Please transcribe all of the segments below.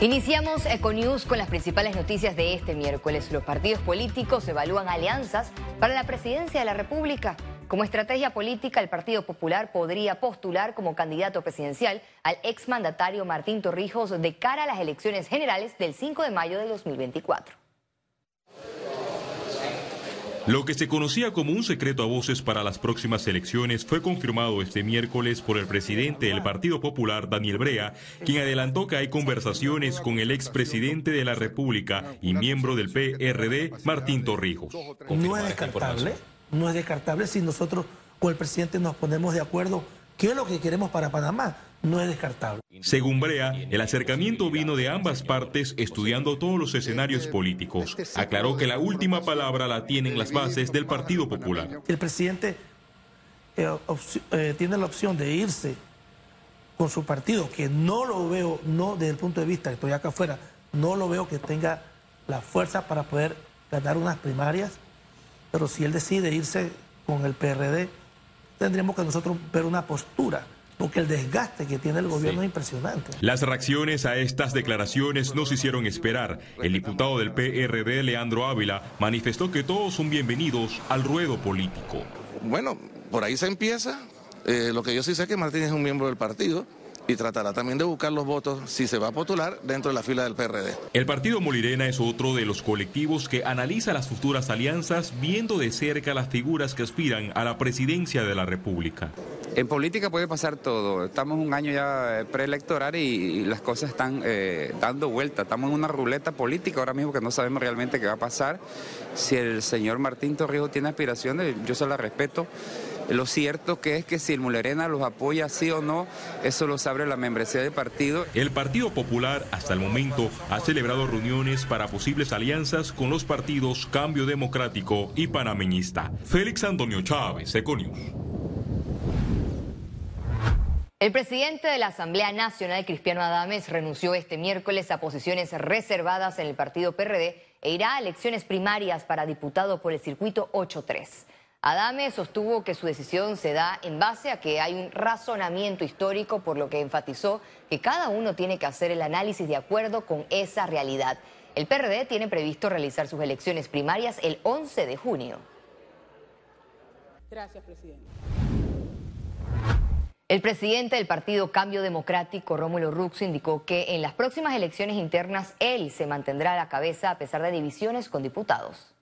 Iniciamos Econews con las principales noticias de este miércoles. Los partidos políticos evalúan alianzas para la presidencia de la República. Como estrategia política, el Partido Popular podría postular como candidato presidencial al exmandatario Martín Torrijos de cara a las elecciones generales del 5 de mayo de 2024. Lo que se conocía como un secreto a voces para las próximas elecciones fue confirmado este miércoles por el presidente del Partido Popular, Daniel Brea, quien adelantó que hay conversaciones con el expresidente de la República y miembro del PRD, Martín Torrijos. No es descartable, no es descartable si nosotros con el presidente nos ponemos de acuerdo qué es lo que queremos para Panamá no es descartable. Según Brea, el acercamiento vino de ambas partes estudiando todos los escenarios políticos. Aclaró que la última palabra la tienen las bases del Partido Popular. El presidente eh, eh, tiene la opción de irse con su partido, que no lo veo, no desde el punto de vista, que estoy acá afuera, no lo veo que tenga la fuerza para poder ganar unas primarias, pero si él decide irse con el PRD, tendríamos que nosotros ver una postura porque el desgaste que tiene el gobierno es impresionante. Las reacciones a estas declaraciones no se hicieron esperar. El diputado del PRD, Leandro Ávila, manifestó que todos son bienvenidos al ruedo político. Bueno, por ahí se empieza. Eh, lo que yo sí sé es que Martín es un miembro del partido y tratará también de buscar los votos si se va a postular dentro de la fila del PRD. El partido Molirena es otro de los colectivos que analiza las futuras alianzas viendo de cerca las figuras que aspiran a la presidencia de la República. En política puede pasar todo. Estamos un año ya eh, preelectoral y, las cosas están eh, dando vuelta. Estamos en una ruleta política ahora mismo que no sabemos realmente qué va a pasar. Si el señor Martín Torrijos tiene aspiraciones, yo se la respeto. Lo cierto que es que si el Mulerena los apoya sí o no, eso lo sabe la membresía del partido. El Partido Popular hasta el momento ha celebrado reuniones para posibles alianzas con los partidos Cambio Democrático y Panameñista. Félix Antonio Chávez, Econius. El presidente de la Asamblea Nacional, Cristiano Adames, renunció este miércoles a posiciones reservadas en el partido PRD e irá a elecciones primarias para diputado por el circuito 8-3. Adame sostuvo que su decisión se da en base a que hay un razonamiento histórico, por lo que enfatizó que cada uno tiene que hacer el análisis de acuerdo con esa realidad. El PRD tiene previsto realizar sus elecciones primarias el 11 de junio. Gracias, presidente. El presidente del partido Cambio Democrático, Rómulo Rux, indicó que en las próximas elecciones internas él se mantendrá a la cabeza a pesar de divisiones con diputados.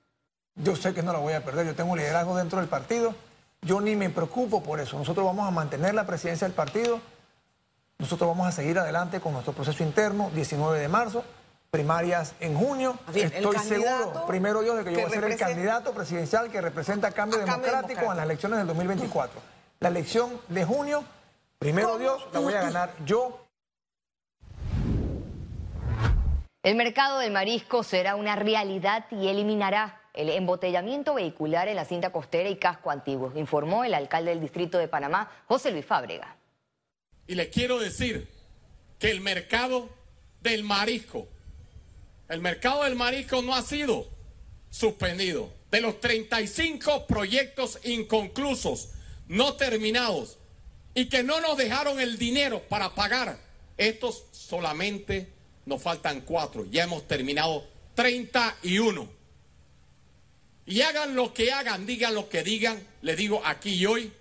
Yo sé que no la voy a perder, yo tengo liderazgo dentro del partido, yo ni me preocupo por eso. Nosotros vamos a mantener la presidencia del partido, nosotros vamos a seguir adelante con nuestro proceso interno, 19 de marzo, primarias en junio. Estoy seguro, primero yo, de que yo voy a ser el candidato presidencial que representa Cambio, Democrático en las elecciones del 2024. La elección de junio Primero Dios, la voy a ganar yo. El mercado del marisco será una realidad y eliminará el embotellamiento vehicular en la cinta costera y casco antiguo, informó el alcalde del distrito de Panamá, José Luis Fábrega. Y les quiero decir que el mercado del marisco, el mercado del marisco no ha sido suspendido. De los 35 proyectos inconclusos, no terminados, y que no nos dejaron el dinero para pagar. Estos solamente nos faltan cuatro. Ya hemos terminado 31. Y hagan lo que hagan, digan lo que digan, le digo aquí y hoy,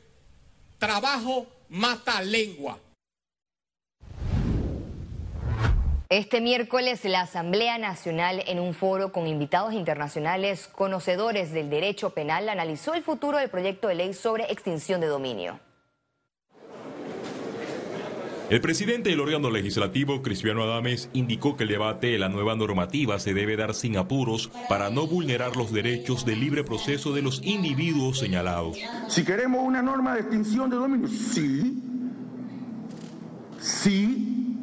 trabajo mata lengua. Este miércoles la Asamblea Nacional en un foro con invitados internacionales conocedores del derecho penal analizó el futuro del proyecto de ley sobre extinción de dominio. El presidente del órgano legislativo, Cristiano Adames, indicó que el debate de la nueva normativa se debe dar sin apuros para no vulnerar los derechos de libre proceso de los individuos señalados. Si queremos una norma de extinción de dominio, sí, sí,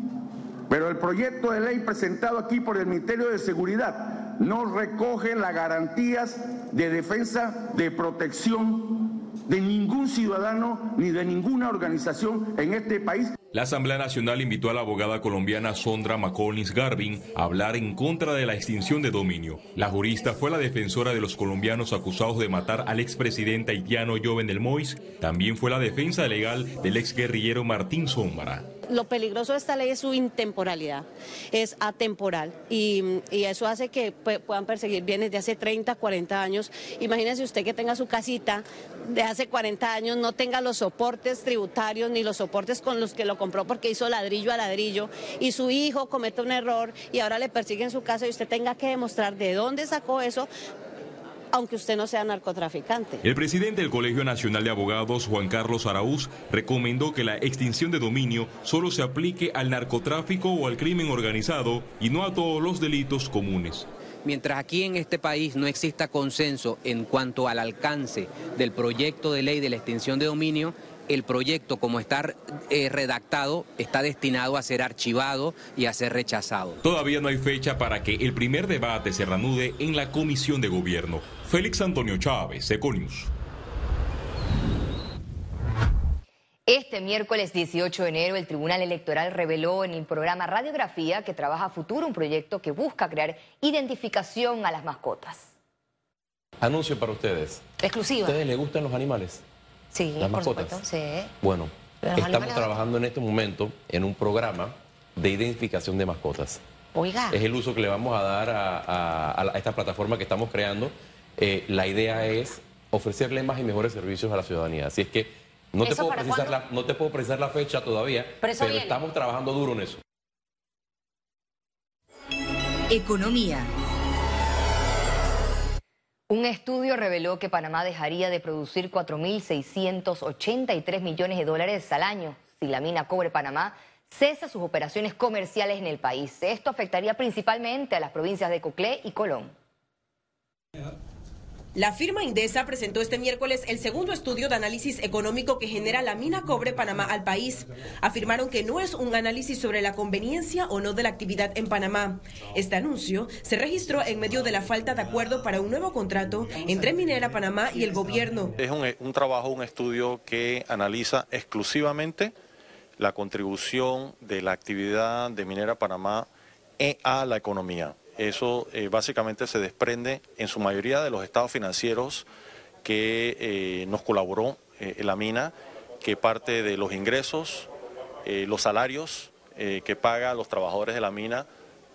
pero el proyecto de ley presentado aquí por el Ministerio de Seguridad no recoge las garantías de defensa, de protección de ningún ciudadano ni de ninguna organización en este país. La Asamblea Nacional invitó a la abogada colombiana Sondra McCollins Garvin a hablar en contra de la extinción de dominio. La jurista fue la defensora de los colombianos acusados de matar al expresidente haitiano Joven del Mois. También fue la defensa legal del exguerrillero Martín Sombra. lo peligroso de esta ley es su intemporalidad, es atemporal y, eso hace que puedan perseguir bienes de hace 30, 40 años. Imagínese usted que tenga su casita de hace 40 años, no tenga los soportes tributarios ni los soportes con los que lo compró porque hizo ladrillo a ladrillo y su hijo comete un error y ahora le persiguen su casa y usted tenga que demostrar de dónde sacó eso aunque usted no sea narcotraficante. El presidente del Colegio Nacional de Abogados, Juan Carlos Araúz, recomendó que la extinción de dominio solo se aplique al narcotráfico o al crimen organizado y no a todos los delitos comunes. Mientras aquí en este país no exista consenso en cuanto al alcance del proyecto de ley de la extinción de dominio, el proyecto como está eh, redactado está destinado a ser archivado y a ser rechazado. Todavía no hay fecha para que el primer debate se reanude en la Comisión de Gobierno. Félix Antonio Chávez, Econius. Este miércoles 18 de enero, el Tribunal Electoral reveló en el programa Radiografía que trabaja a futuro un proyecto que busca crear identificación a las mascotas. Anuncio para ustedes. Exclusiva. ¿A ustedes les gustan los animales? Sí, las mascotas. Bueno, estamos trabajando en este momento en un programa de identificación de mascotas. Oiga. Es el uso que le vamos a dar a, esta plataforma que estamos creando. Eh, la idea es ofrecerle más y mejores servicios a la ciudadanía. Así es que no te, puedo precisar la, no te puedo precisar la fecha todavía, pero, pero estamos trabajando duro en eso. Economía. Un estudio reveló que Panamá dejaría de producir 4.683 millones de dólares al año si la mina Cobre Panamá cesa sus operaciones comerciales en el país. Esto afectaría principalmente a las provincias de Coclé y Colón. La firma Indesa presentó este miércoles el segundo estudio de análisis económico que genera la mina Cobre Panamá al país. Afirmaron que no es un análisis sobre la conveniencia o no de la actividad en Panamá. Este anuncio se registró en medio de la falta de acuerdo para un nuevo contrato entre Minera Panamá y el gobierno. Es un, un trabajo, un estudio que analiza exclusivamente la contribución de la actividad de Minera Panamá a la economía. Eso eh, básicamente se desprende en su mayoría de los estados financieros que eh, nos colaboró eh, la mina, que parte de los ingresos, los salarios que paga a los trabajadores de la mina,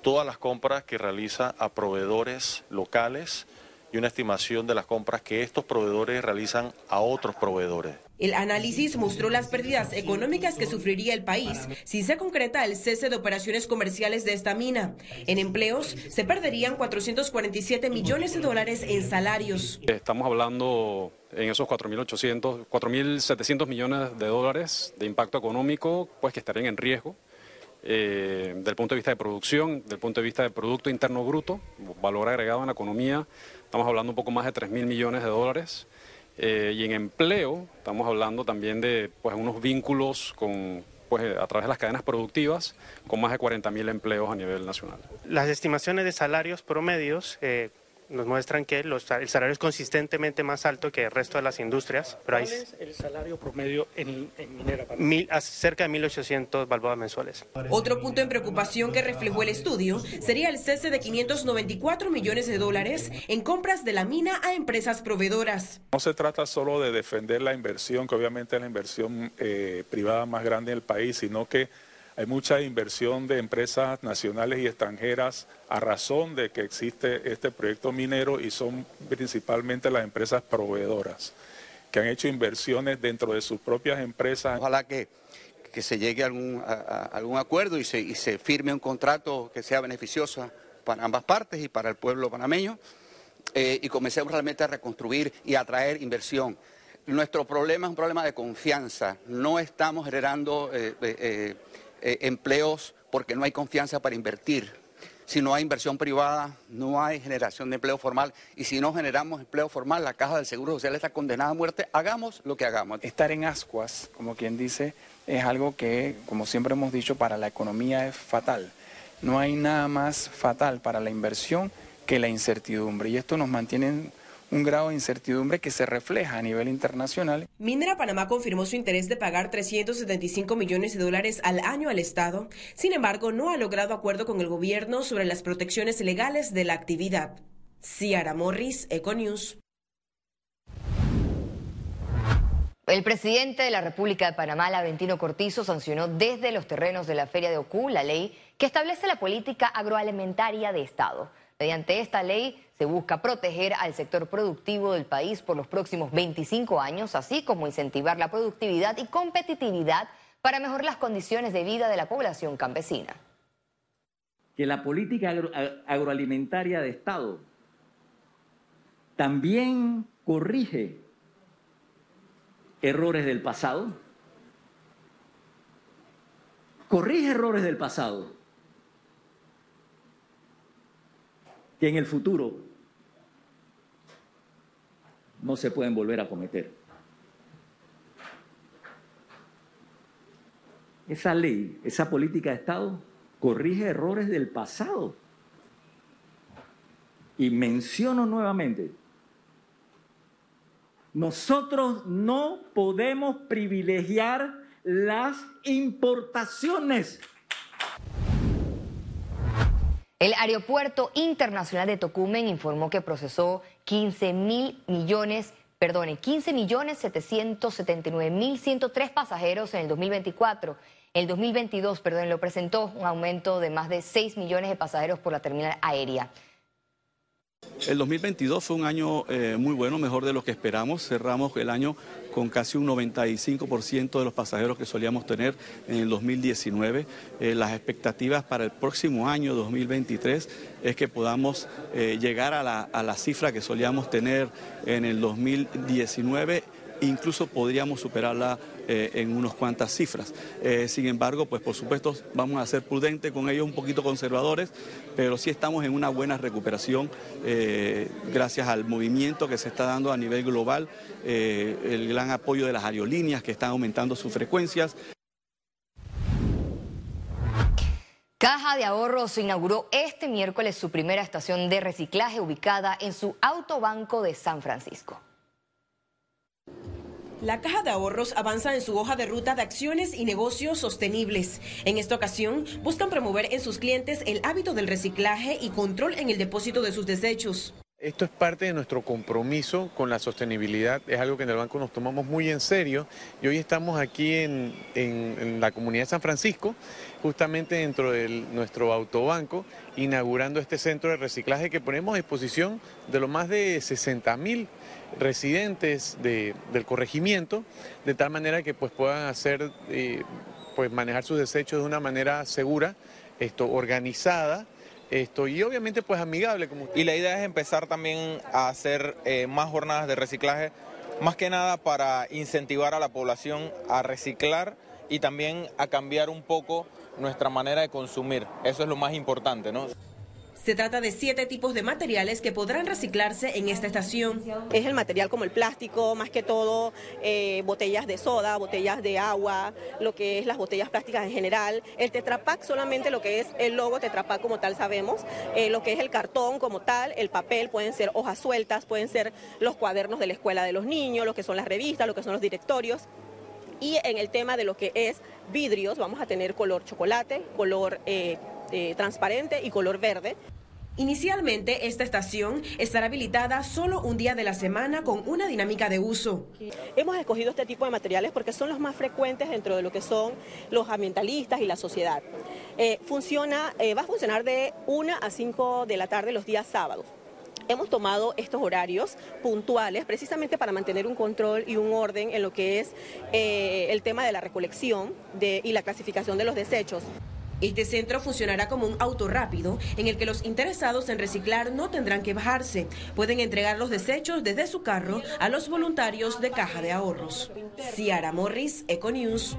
todas las compras que realiza a proveedores locales y una estimación de las compras que estos proveedores realizan a otros proveedores. El análisis mostró las pérdidas económicas que sufriría el país si se concreta el cese de operaciones comerciales de esta mina. En empleos se perderían 447 millones de dólares en salarios. Estamos hablando en esos 4.800, 4.700 millones de dólares de impacto económico, pues que estarían en riesgo. Eh, del punto de vista de producción, del punto de vista de Producto Interno Bruto, valor agregado en la economía, estamos hablando un poco más de 3 mil millones de dólares. Eh, y en empleo, estamos hablando también de pues, unos vínculos con, pues, a través de las cadenas productivas con más de 40 mil empleos a nivel nacional. Las estimaciones de salarios promedios eh, nos muestran que el salario es consistentemente más alto que el resto de las industrias. Pero ¿Cuál es el salario promedio en, Minera Mil, cerca de 1.800 balboas mensuales. Otro punto en preocupación que reflejó el estudio sería el cese de 594 millones de dólares en compras de la mina a empresas proveedoras. No se trata solo de defender la inversión, que obviamente es la inversión eh, privada más grande en el país, sino que hay mucha inversión de empresas nacionales y extranjeras a razón de que existe este proyecto minero y son principalmente las empresas proveedoras que han hecho inversiones dentro de sus propias empresas. Ojalá que, se llegue a algún, algún acuerdo y se, y se firme un contrato que sea beneficioso para ambas partes y para el pueblo panameño eh, y comencemos realmente a reconstruir y a atraer inversión. Nuestro problema es un problema de confianza. No estamos generando eh, eh, eh, empleos porque no hay confianza para invertir. Si no hay inversión privada, no hay generación de empleo formal. Y si no generamos empleo formal, la Caja del Seguro Social está condenada a muerte. Hagamos lo que hagamos. Estar en ascuas, como quien dice, es algo que, como siempre hemos dicho, para la economía es fatal. No hay nada más fatal para la inversión que la incertidumbre. Y esto nos mantiene un grado de incertidumbre que se refleja a nivel internacional. Minera Panamá confirmó su interés de pagar 375 millones de dólares al año al Estado. Sin embargo, no ha logrado acuerdo con el gobierno sobre las protecciones legales de la actividad. Ciara Morris, Econews. El presidente de la República de Panamá, Laurentino Cortizo, sancionó desde los terrenos de la Feria de Ocú la ley que establece la política agroalimentaria de Estado. Mediante esta ley se busca proteger al sector productivo del país por los próximos 25 años, así como incentivar la productividad y competitividad para mejorar las condiciones de vida de la población campesina. Que la política agroalimentaria de Estado también corrige errores del pasado, corrige errores del pasado, que en el futuro no se pueden volver a cometer. Esa ley, esa política de Estado, corrige errores del pasado. Y menciono nuevamente, nosotros no podemos privilegiar las importaciones. El Aeropuerto Internacional de Tocumen informó que procesó 15 mil millones, perdone, 15 millones 779 mil 103 pasajeros en el 2024. El 2022, perdón, lo presentó un aumento de más de 6 millones de pasajeros por la terminal aérea. El 2022 fue un año eh, muy bueno, mejor de lo que esperamos. Cerramos el año con casi un 95% de los pasajeros que solíamos tener en el 2019. Eh, las expectativas para el próximo año, 2023, es que podamos eh, llegar a la, a la cifra que solíamos tener en el 2019 incluso podríamos superarla eh, en unas cuantas cifras. Eh, sin embargo, pues por supuesto vamos a ser prudentes con ellos, un poquito conservadores, pero sí estamos en una buena recuperación eh, gracias al movimiento que se está dando a nivel global, el gran apoyo de las aerolíneas que están aumentando sus frecuencias. Caja de Ahorros inauguró este miércoles su primera estación de reciclaje ubicada en su autobanco de San Francisco. La Caja de Ahorros avanza en su hoja de ruta de acciones y negocios sostenibles. En esta ocasión, buscan promover en sus clientes el hábito del reciclaje y control en el depósito de sus desechos. Esto es parte de nuestro compromiso con la sostenibilidad, es algo que en el banco nos tomamos muy en serio. Y hoy estamos aquí en, la comunidad de San Francisco, justamente dentro de nuestro autobanco, inaugurando este centro de reciclaje que ponemos a disposición de los más de 60 mil residentes del corregimiento, de tal manera que pues, puedan eh, pues, manejar sus desechos de una manera segura, esto, organizada, esto, y obviamente pues amigable. Como y la idea es empezar también a hacer eh, más jornadas de reciclaje, más que nada para incentivar a la población a reciclar y también a cambiar un poco nuestra manera de consumir. Eso es lo más importante, ¿no? Se trata de siete tipos de materiales que podrán reciclarse en esta estación. Es el material como el plástico, más que todo eh, botellas de soda, botellas de agua, lo que es las botellas plásticas en general. El tetrapack solamente lo que es el logo tetrapack como tal sabemos, eh, lo que es el cartón como tal, el papel, pueden ser hojas sueltas, pueden ser los cuadernos de la escuela de los niños, lo que son las revistas, lo que son los directorios. Y en el tema de lo que es vidrios, vamos a tener color chocolate, color eh, transparente y color verde. Inicialmente, esta estación estará habilitada solo un día de la semana con una dinámica de uso. Hemos escogido este tipo de materiales porque son los más frecuentes dentro de lo que son los ambientalistas y la sociedad. Eh, funciona, eh, va a funcionar de 1 a 5 de la tarde los días sábados. Hemos tomado estos horarios puntuales precisamente para mantener un control y un orden en lo que es eh, el tema de la recolección y la clasificación de los desechos. Este centro funcionará como un auto rápido en el que los interesados en reciclar no tendrán que bajarse. Pueden entregar los desechos desde su carro a los voluntarios de Caja de Ahorros. Ciara Morris, Econews.